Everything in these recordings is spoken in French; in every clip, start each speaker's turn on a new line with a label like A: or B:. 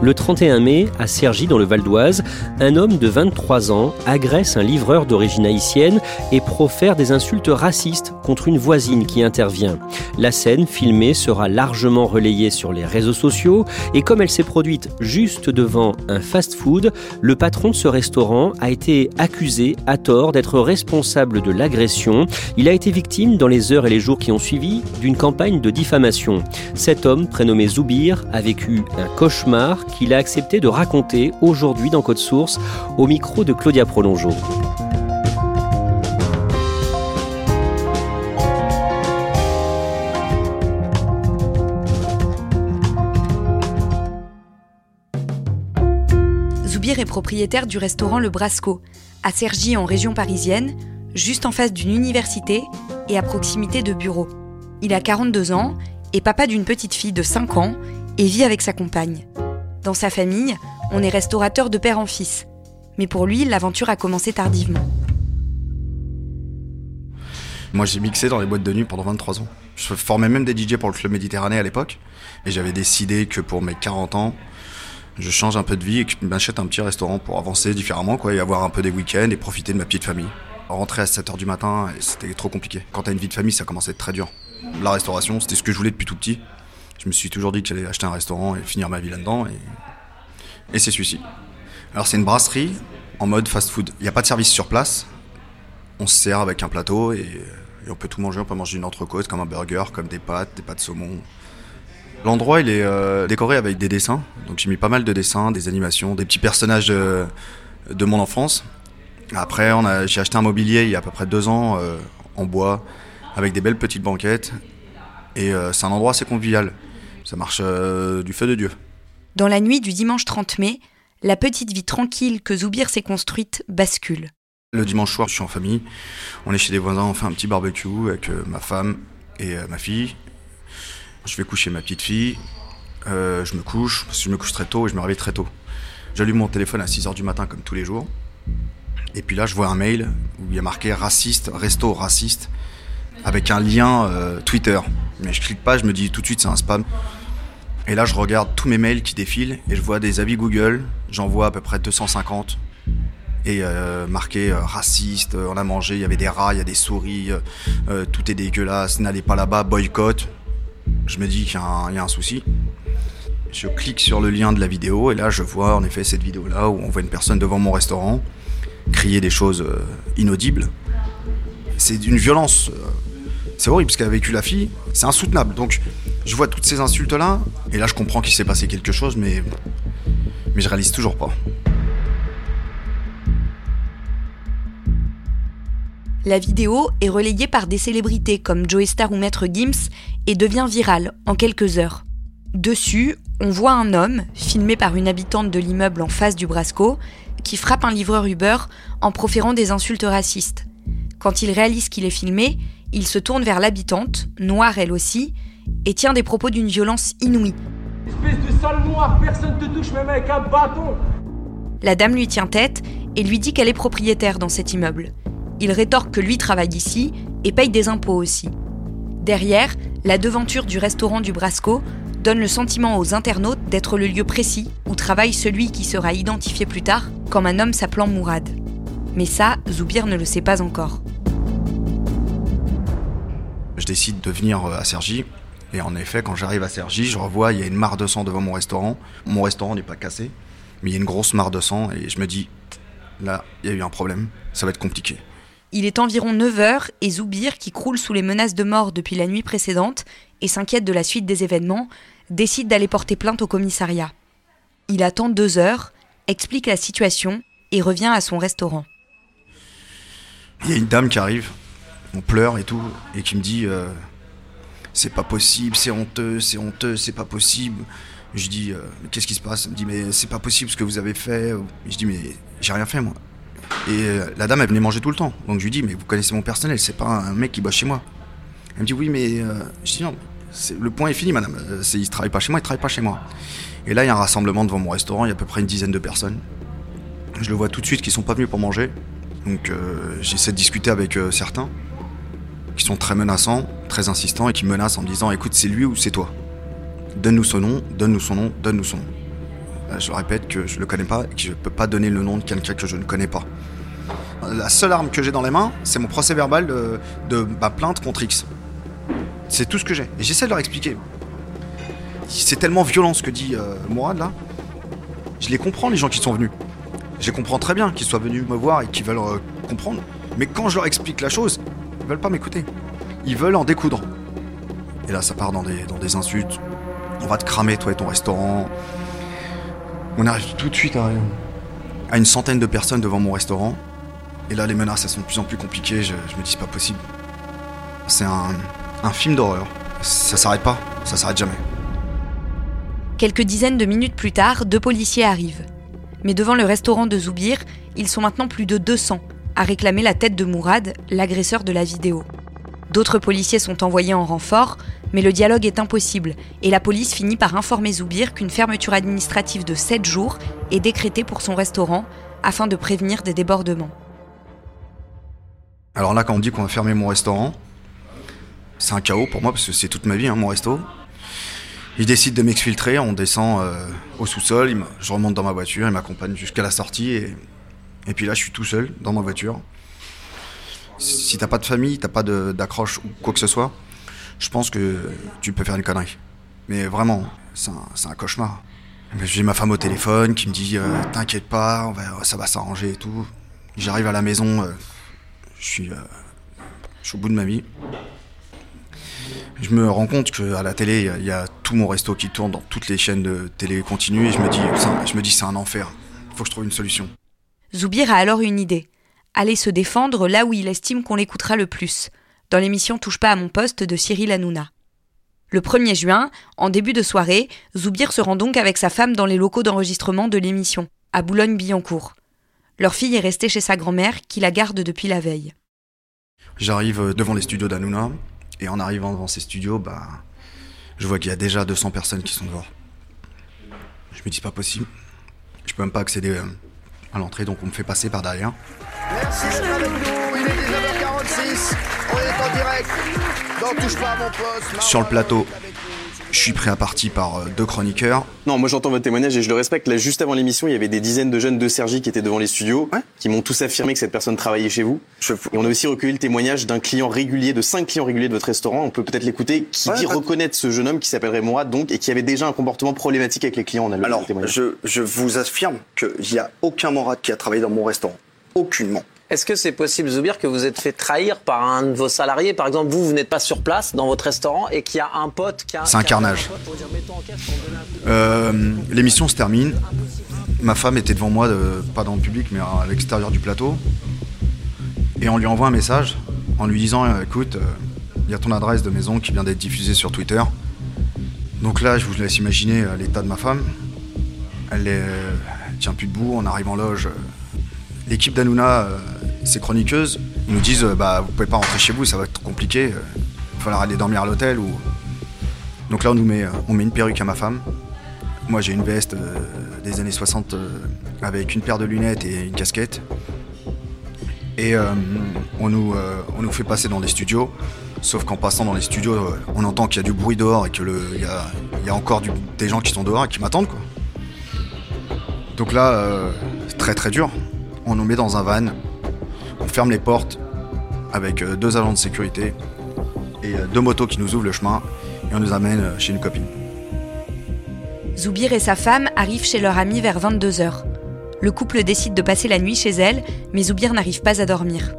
A: Le 31 mai, à Cergy, dans le Val d'Oise, un homme de 23 ans agresse un livreur d'origine haïtienne et profère des insultes racistes contre une voisine qui intervient. La scène filmée sera largement relayée sur les réseaux sociaux et comme elle s'est produite juste devant un fast-food, le patron de ce restaurant a été accusé à tort d'être responsable de l'agression. Il a été victime dans les heures et les jours qui ont suivi d'une campagne de diffamation. Cet homme, prénommé Zoubir, a vécu un cauchemar qu'il a accepté de raconter aujourd'hui dans Code Source au micro de Claudia Prolongeau.
B: Zoubir est propriétaire du restaurant Le Brasco, à Cergy en région parisienne, juste en face d'une université et à proximité de bureaux. Il a 42 ans, est papa d'une petite fille de 5 ans et vit avec sa compagne. Dans sa famille, on est restaurateur de père en fils. Mais pour lui, l'aventure a commencé tardivement.
C: Moi, j'ai mixé dans les boîtes de nuit pendant 23 ans. Je formais même des DJ pour le Club Méditerranée à l'époque. Et j'avais décidé que pour mes 40 ans, je change un peu de vie et que je m'achète un petit restaurant pour avancer différemment, quoi, et avoir un peu des week-ends et profiter de ma petite famille. Rentrer à 7h du matin, c'était trop compliqué. Quand t'as une vie de famille, ça commençait à être très dur. La restauration, c'était ce que je voulais depuis tout petit. Je me suis toujours dit que j'allais acheter un restaurant et finir ma vie là-dedans. Et, c'est celui-ci. Alors c'est une brasserie en mode fast-food. Il n'y a pas de service sur place. On se sert avec un plateau et, et, on peut tout manger. On peut manger une entrecôte comme un burger, comme des pâtes, des pâtes saumon. L'endroit il est euh, décoré avec des dessins. Donc j'ai mis pas mal de dessins, des animations, des petits personnages de, de mon enfance. Après j'ai acheté un mobilier il y a à peu près deux ans euh, en bois avec des belles petites banquettes. Et euh, c'est un endroit assez convivial. Ça marche euh, du feu de Dieu.
B: Dans la nuit du dimanche 30 mai, la petite vie tranquille que Zoubir s'est construite bascule.
C: Le dimanche soir, je suis en famille. On est chez des voisins, on fait un petit barbecue avec euh, ma femme et euh, ma fille. Je vais coucher ma petite fille. Je me couche, parce que je me couche très tôt et je me réveille très tôt. J'allume mon téléphone à 6h du matin comme tous les jours. Et puis là, je vois un mail où il y a marqué raciste, resto raciste, avec un lien euh, Twitter. Mais je clique pas, je me dis tout de suite c'est un spam. Et là, je regarde tous mes mails qui défilent et je vois des avis Google. J'en vois à peu près 250. Et euh, marqué euh, raciste, on a mangé, il y avait des rats, il y a des souris, euh, tout est dégueulasse, n'allez pas là-bas, boycott. Je me dis qu'il y, y, a un souci. Je clique sur le lien de la vidéo et là, je vois en effet cette vidéo-là où on voit une personne devant mon restaurant crier des choses euh, inaudibles. C'est d'une violence. C'est horrible parce qu'elle a vécu la fille, c'est insoutenable. Donc je vois toutes ces insultes-là, et là je comprends qu'il s'est passé quelque chose, mais, mais je réalise toujours pas.
B: La vidéo est relayée par des célébrités comme Joey Star ou Maître Gims et devient virale en quelques heures. Dessus, on voit un homme, filmé par une habitante de l'immeuble en face du Brasco, qui frappe un livreur Uber en proférant des insultes racistes. Quand il réalise qu'il est filmé, il se tourne vers l'habitante, noire elle aussi, et tient des propos d'une violence inouïe.
D: Espèce de sale noir, personne te touche même avec un bâton
B: La dame lui tient tête et lui dit qu'elle est propriétaire dans cet immeuble. Il rétorque que lui travaille ici et paye des impôts aussi. Derrière, la devanture du restaurant du Brasco donne le sentiment aux internautes d'être le lieu précis où travaille celui qui sera identifié plus tard comme un homme s'appelant Mourad. Mais ça, Zoubir ne le sait pas encore.
C: Je décide de venir à Cergy Et en effet, quand j'arrive à Sergi, je revois, il y a une mare de sang devant mon restaurant. Mon restaurant n'est pas cassé, mais il y a une grosse mare de sang et je me dis, là, il y a eu un problème, ça va être compliqué.
B: Il est environ 9h et Zoubir, qui croule sous les menaces de mort depuis la nuit précédente et s'inquiète de la suite des événements, décide d'aller porter plainte au commissariat. Il attend deux heures, explique la situation et revient à son restaurant.
C: Il y a une dame qui arrive, on pleure et tout, et qui me dit euh, C'est pas possible, c'est honteux, c'est honteux, c'est pas possible. Je dis euh, Qu'est-ce qui se passe? Elle me dit Mais c'est pas possible ce que vous avez fait. Je dis Mais j'ai rien fait moi. Et euh, la dame, elle venait manger tout le temps. Donc je lui dis Mais vous connaissez mon personnel, c'est pas un mec qui bosse chez moi. Elle me dit Oui, mais. je le point est fini, madame. il ne travaille pas chez moi, il travaille pas chez moi. Et là, il y a un rassemblement devant mon restaurant, il y a à peu près une dizaine de personnes. Je le vois tout de suite qu'ils sont pas venus pour manger. Donc j'essaie de discuter avec certains qui sont très menaçants, très insistants et qui menacent en me disant écoute, c'est lui ou c'est toi Donne-nous son nom, donne-nous son nom, donne-nous son nom. Euh, je répète que je le connais pas et que je ne peux pas donner le nom de quelqu'un que je ne connais pas. La seule arme que j'ai dans les mains, c'est mon procès verbal de, ma plainte contre X. C'est tout ce que j'ai. Et j'essaie de leur expliquer. C'est tellement violent ce que dit euh, Mourad là. Je les comprends, les gens qui sont venus. Je les comprends très bien qu'ils soient venus me voir et qu'ils veulent euh, comprendre. Mais quand je leur explique la chose, veulent pas m'écouter. Ils veulent en découdre. Et là, ça part dans des, dans des insultes. On va te cramer, toi et ton restaurant. On arrive tout de suite à, à une centaine de personnes devant mon restaurant. Et là, les menaces, elles sont de plus en plus compliquées. Je, je me dis, c'est pas possible. C'est un, un film d'horreur. Ça s'arrête pas, ça s'arrête jamais.
B: Quelques dizaines de minutes plus tard, deux policiers arrivent. Mais devant le restaurant de Zoubir, ils sont maintenant plus de 200 à réclamer la tête de Mourad, l'agresseur de la vidéo. D'autres policiers sont envoyés en renfort, mais le dialogue est impossible et la police finit par informer Zoubir qu'une fermeture administrative de 7 jours est décrétée pour son restaurant afin de prévenir des débordements.
C: Alors là, quand on dit qu'on va fermer mon restaurant, c'est un chaos pour moi parce que c'est toute ma vie, hein, mon resto. Il décide de m'exfiltrer, on descend euh, au sous-sol, je remonte dans ma voiture, il m'accompagne jusqu'à la sortie et, et puis là je suis tout seul dans ma voiture. Si t'as pas de famille, t'as pas d'accroche ou quoi que ce soit, je pense que tu peux faire une connerie. Mais vraiment, c'est un, cauchemar. J'ai ma femme au téléphone qui me dit euh, T'inquiète pas, ça va s'arranger et tout. J'arrive à la maison, euh, je suis, je suis au bout de ma vie je me rends compte qu'à la télé, il y, a tout mon resto qui tourne dans toutes les chaînes de télé continue et je me dis, je me dis c'est un enfer. Il faut que je trouve une solution.
B: Zoubir a alors une idée. Aller se défendre là où il estime qu'on l'écoutera le plus, dans l'émission Touche pas à mon poste de Cyril Hanouna. Le 1er juin, en début de soirée, Zoubir se rend donc avec sa femme dans les locaux d'enregistrement de l'émission, à Boulogne-Billancourt. Leur fille est restée chez sa grand-mère, qui la garde depuis la veille.
C: J'arrive devant les studios d'Hanouna, et en arrivant devant ces studios, bah, je vois qu'il y a déjà 200 personnes qui sont dehors. Je me dis pas possible. Je peux même pas accéder euh, à l'entrée, donc on me fait passer par derrière.
E: Merci d'être avec nous. Il est 19h46. On est en direct. Non, touche pas à mon poste.
C: Sur le plateau, je suis pris à partie par euh, deux chroniqueurs.
F: Non, moi j'entends votre témoignage et je le respecte. Là, juste avant l'émission, il y avait des dizaines de jeunes de Sergi qui étaient devant les studios, qui m'ont tous affirmé que cette personne travaillait chez vous. Et on a aussi recueilli le témoignage d'un client régulier, de cinq clients réguliers de votre restaurant. On peut peut-être l'écouter, qui dit reconnaître ce jeune homme qui s'appellerait Mourad, donc, et qui avait déjà un comportement problématique avec les clients. On a
G: Alors, je, je vous affirme qu'il n'y a aucun Mourad qui a travaillé dans mon restaurant. Aucunement.
H: Est-ce que c'est possible, Zoubir, que vous êtes fait trahir par un de vos salariés? Par exemple, vous, vous n'êtes pas sur place dans votre restaurant et qu'il y a un pote qui a.
C: C'est un carnage. Euh, l'émission se termine. Ma femme était devant moi, pas dans le public, mais à l'extérieur du plateau. Et on lui envoie un message en lui disant euh, Écoute, euh, il y a ton adresse de maison qui vient d'être diffusée sur Twitter. Donc là, je vous laisse imaginer l'état de ma femme. Elle, est, tient plus debout. On arrive en loge. L'équipe d'Anouna ces chroniqueuses nous disent euh, bah vous pouvez pas rentrer chez vous, ça va être compliqué, euh, il va falloir aller dormir à l'hôtel. Donc là on nous met, euh, met une perruque à ma femme. Moi j'ai une veste des années 60 avec une paire de lunettes et une casquette. Et on, nous, fait passer dans les studios. Sauf qu'en passant dans les studios, on entend qu'il y a du bruit dehors et qu'il y a, y a encore des gens qui sont dehors et qui m'attendent. Donc là, c'est très très dur. On nous met dans un van on ferme les portes avec euh, deux agents de sécurité et euh, deux motos qui nous ouvrent le chemin. et on nous amène euh, chez une copine.
B: Zoubir et sa femme arrivent chez leur amie vers 22h. Le couple décide de passer la nuit chez elle, mais Zoubir n'arrive pas à dormir.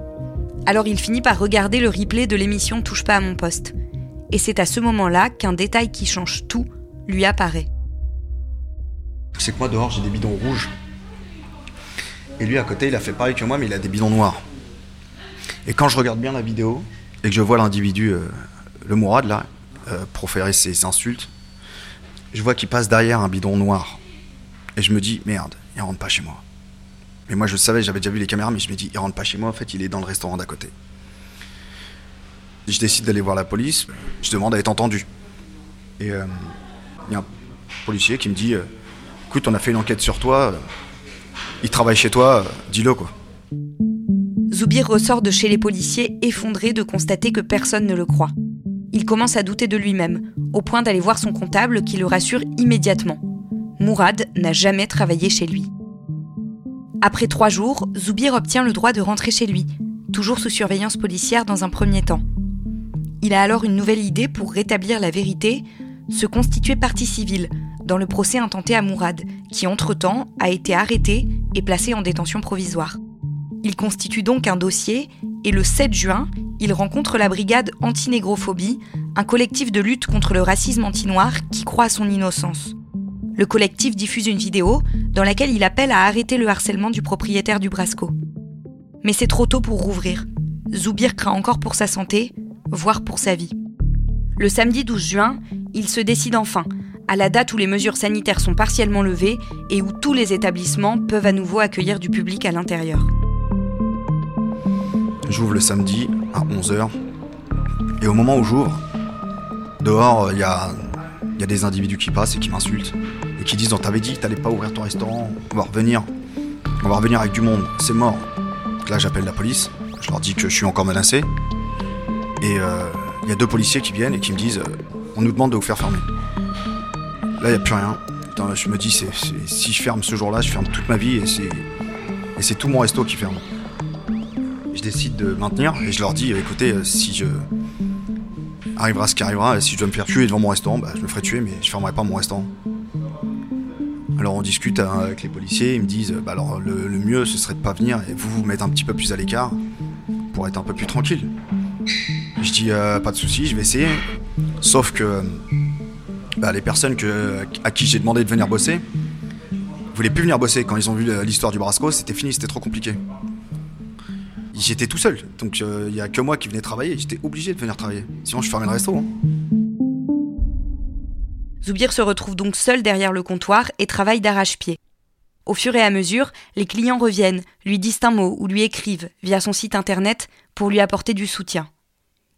B: Alors il finit par regarder le replay de l'émission Touche pas à mon poste. Et c'est à ce moment-là qu'un détail qui change tout lui apparaît.
C: C'est que moi dehors j'ai des bidons rouges. Et lui à côté il a fait pareil que moi mais il a des bidons noirs. Et quand je regarde bien la vidéo et que je vois l'individu, euh, le Mourad là, euh, proférer ses insultes, je vois qu'il passe derrière un bidon noir. Et je me dis merde, il rentre pas chez moi. Mais moi je savais, j'avais déjà vu les caméras, mais je me dis il rentre pas chez moi, en fait il est dans le restaurant d'à côté. Je décide d'aller voir la police, je demande à être entendu. Et euh, il y a un policier qui me dit écoute, on a fait une enquête sur toi, il travaille chez toi, dis-le quoi.
B: Zoubir ressort de chez les policiers effondré de constater que personne ne le croit. Il commence à douter de lui-même, au point d'aller voir son comptable qui le rassure immédiatement. Mourad n'a jamais travaillé chez lui. Après trois jours, Zoubir obtient le droit de rentrer chez lui, toujours sous surveillance policière dans un premier temps. Il a alors une nouvelle idée pour rétablir la vérité, se constituer partie civile dans le procès intenté à Mourad, qui entre-temps a été arrêté et placé en détention provisoire. Il constitue donc un dossier et le 7 juin, il rencontre la brigade antinégrophobie, un collectif de lutte contre le racisme anti-noir qui croit à son innocence. Le collectif diffuse une vidéo dans laquelle il appelle à arrêter le harcèlement du propriétaire du Brasco. Mais c'est trop tôt pour rouvrir. Zoubir craint encore pour sa santé, voire pour sa vie. Le samedi 12 juin, il se décide enfin, à la date où les mesures sanitaires sont partiellement levées et où tous les établissements peuvent à nouveau accueillir du public à l'intérieur.
C: J'ouvre le samedi à 11h. Et au moment où j'ouvre, dehors, il y a, y a des individus qui passent et qui m'insultent. Et qui disent On t'avait dit que t'allais pas ouvrir ton restaurant, on va revenir. On va revenir avec du monde, c'est mort. Donc là, j'appelle la police. Je leur dis que je suis encore menacé. Et il y a deux policiers qui viennent et qui me disent euh, On nous demande de vous faire fermer. Là, il n'y a plus rien. Putain, je me dis Si je ferme ce jour-là, je ferme toute ma vie et c'est tout mon resto qui ferme. Je décide de maintenir et je leur dis écoutez, euh, si je. Arrivera ce qui arrivera, et si je dois me faire tuer devant mon restaurant, bah, je me ferai tuer, mais je fermerai pas mon restaurant. Alors on discute hein, avec les policiers, ils me disent bah alors le, mieux ce serait de pas venir et vous vous mettre un petit peu plus à l'écart pour être un peu plus tranquille. Je dis euh, pas de souci, je vais essayer. Sauf que bah, les personnes à qui j'ai demandé de venir bosser voulaient plus venir bosser quand ils ont vu l'histoire du Brasco, c'était fini, c'était trop compliqué. J'étais tout seul, donc il y a que moi qui venais travailler, j'étais obligé de venir travailler. Sinon je fermais le resto. hein.
B: Zoubir se retrouve donc seul derrière le comptoir et travaille d'arrache-pied. Au fur et à mesure, les clients reviennent, lui disent un mot ou lui écrivent via son site internet pour lui apporter du soutien.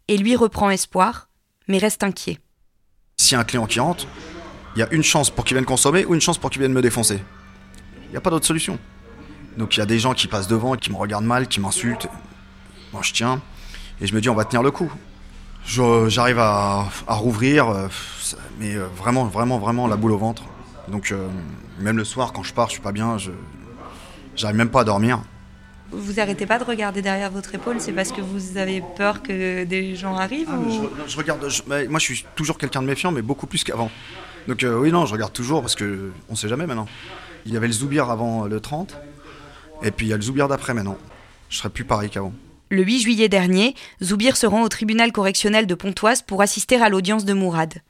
B: Et lui reprend espoir, mais reste inquiet.
C: S'il y a un client qui rentre, il y a une chance pour qu'il vienne consommer ou une chance pour qu'il vienne me défoncer. Il n'y a pas d'autre solution. Donc il y a des gens qui passent devant, qui me regardent mal, qui m'insultent. Moi je tiens et je me dis on va tenir le coup. J'arrive à, à rouvrir, euh, mais euh, vraiment, vraiment, vraiment la boule au ventre. Donc euh, même le soir quand je pars, je suis pas bien, je j'arrive même pas à dormir.
B: Vous arrêtez pas de regarder derrière votre épaule, c'est parce que vous avez peur que des gens arrivent
C: Ah,
B: ou-
C: je, je regarde, je- moi je suis toujours quelqu'un de méfiant, mais beaucoup plus qu'avant. Donc euh, oui, non, je regarde toujours parce que on sait jamais maintenant. Il y avait le Zoubir avant le 30, et puis il y a le Zoubir d'après maintenant. Je serai plus pareil qu'avant.
B: Le 8 juillet dernier, Zoubir se rend au tribunal correctionnel de Pontoise pour assister à l'audience de Mourad.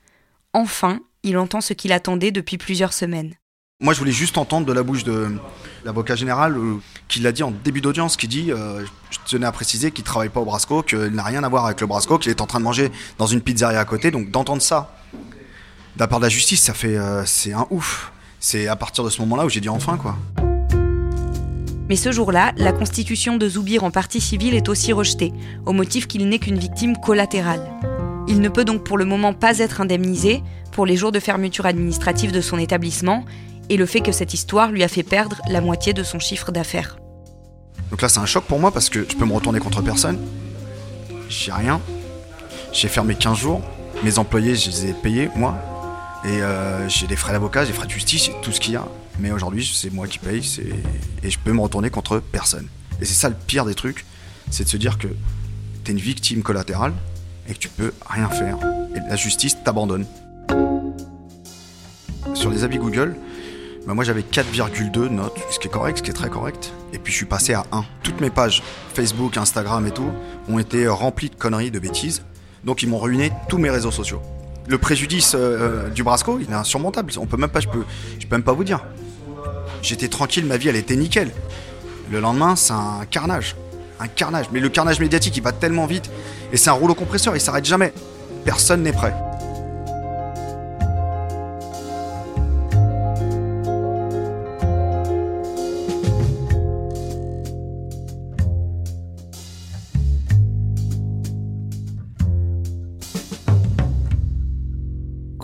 B: Enfin, il entend ce qu'il attendait depuis plusieurs semaines.
C: Moi, je voulais juste entendre de la bouche de l'avocat général euh, qui l'a dit en début d'audience, qui dit, euh, je tenais à préciser qu'il travaille pas au Brasco, qu'il n'a rien à voir avec le Brasco, qu'il est en train de manger dans une pizzeria à côté. Donc d'entendre ça de la part de la justice, ça fait, euh, c'est un ouf. C'est à partir de ce moment-là où j'ai dit enfin quoi.
B: Mais ce jour-là, la constitution de Zoubir en partie civile est aussi rejetée, au motif qu'il n'est qu'une victime collatérale. Il ne peut donc pour le moment pas être indemnisé pour les jours de fermeture administrative de son établissement et le fait que cette histoire lui a fait perdre la moitié de son chiffre d'affaires.
C: Donc là, c'est un choc pour moi parce que je peux me retourner contre personne. J'ai rien. J'ai fermé 15 jours. Mes employés, je les ai payés, moi. Et euh, j'ai des frais d'avocat, des frais de justice, tout ce qu'il y a. Mais aujourd'hui, c'est moi qui paye et je peux me retourner contre personne. Et c'est ça le pire des trucs, c'est de se dire que t'es une victime collatérale et que tu peux rien faire et la justice t'abandonne. Sur les avis Google, bah, moi j'avais 4,2 notes, ce qui est correct, ce qui est très correct. Et puis je suis passé à 1. Toutes mes pages, Facebook, Instagram et tout, ont été remplies de conneries, de bêtises. Donc ils m'ont ruiné tous mes réseaux sociaux. Le préjudice euh, du Brasco, il est insurmontable. On peut même je peux, je peux même pas vous dire. J'étais tranquille, ma vie elle était nickel. Le lendemain, c'est un carnage. Un carnage. Mais le carnage médiatique, il va tellement vite. Et c'est un rouleau compresseur, il s'arrête jamais. Personne n'est prêt.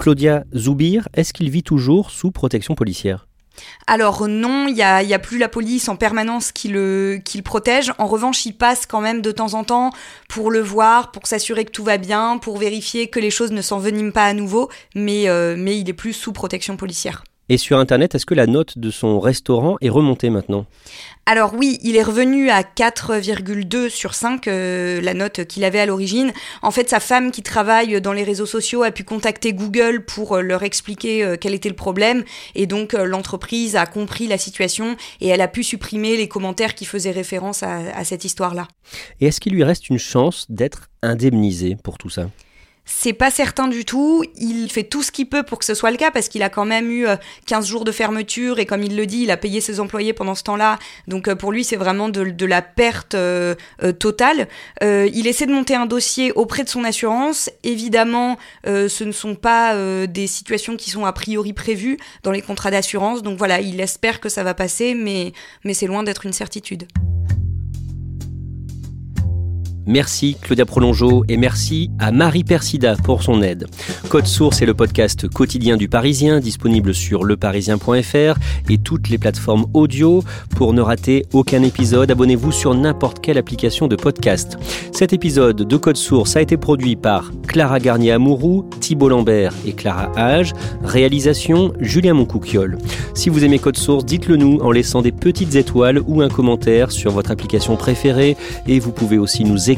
A: Claudia Zoubir, est-ce qu'il vit toujours sous protection policière?
B: Alors non, il n'y a, plus la police en permanence qui le, qui le protège. En revanche, il passe quand même de temps en temps pour le voir, pour s'assurer que tout va bien, pour vérifier que les choses ne s'enveniment pas à nouveau, mais, euh, mais il est plus sous protection policière.
A: Et sur Internet, est-ce que la note de son restaurant est remontée maintenant?
B: Alors oui, il est revenu à 4,2 sur 5, euh, la note qu'il avait à l'origine. En fait, sa femme qui travaille dans les réseaux sociaux a pu contacter Google pour euh, leur expliquer euh, quel était le problème. Et donc l'entreprise a compris la situation et elle a pu supprimer les commentaires qui faisaient référence à, à cette histoire-là.
A: Et est-ce qu'il lui reste une chance d'être indemnisé pour tout ça?
B: C'est pas certain du tout. Il fait tout ce qu'il peut pour que ce soit le cas parce qu'il a quand même eu 15 jours de fermeture et comme il le dit, il a payé ses employés pendant ce temps-là. Donc pour lui, c'est vraiment de, la perte totale. il essaie de monter un dossier auprès de son assurance. Évidemment, ce ne sont pas des situations qui sont a priori prévues dans les contrats d'assurance. Donc voilà, il espère que ça va passer, mais c'est loin d'être une certitude.
A: Merci Claudia Prolongeau et merci à Marie Persida pour son aide. Code Source est le podcast quotidien du Parisien disponible sur leparisien.fr et toutes les plateformes audio. Pour ne rater aucun épisode, abonnez-vous sur n'importe quelle application de podcast. Cet épisode de Code Source a été produit par Clara Garnier-Amouroux, Thibault Lambert et Clara Hage. Réalisation Julien Moncouquiole. Si vous aimez Code Source, dites-le nous en laissant des petites étoiles ou un commentaire sur votre application préférée et vous pouvez aussi nous écrire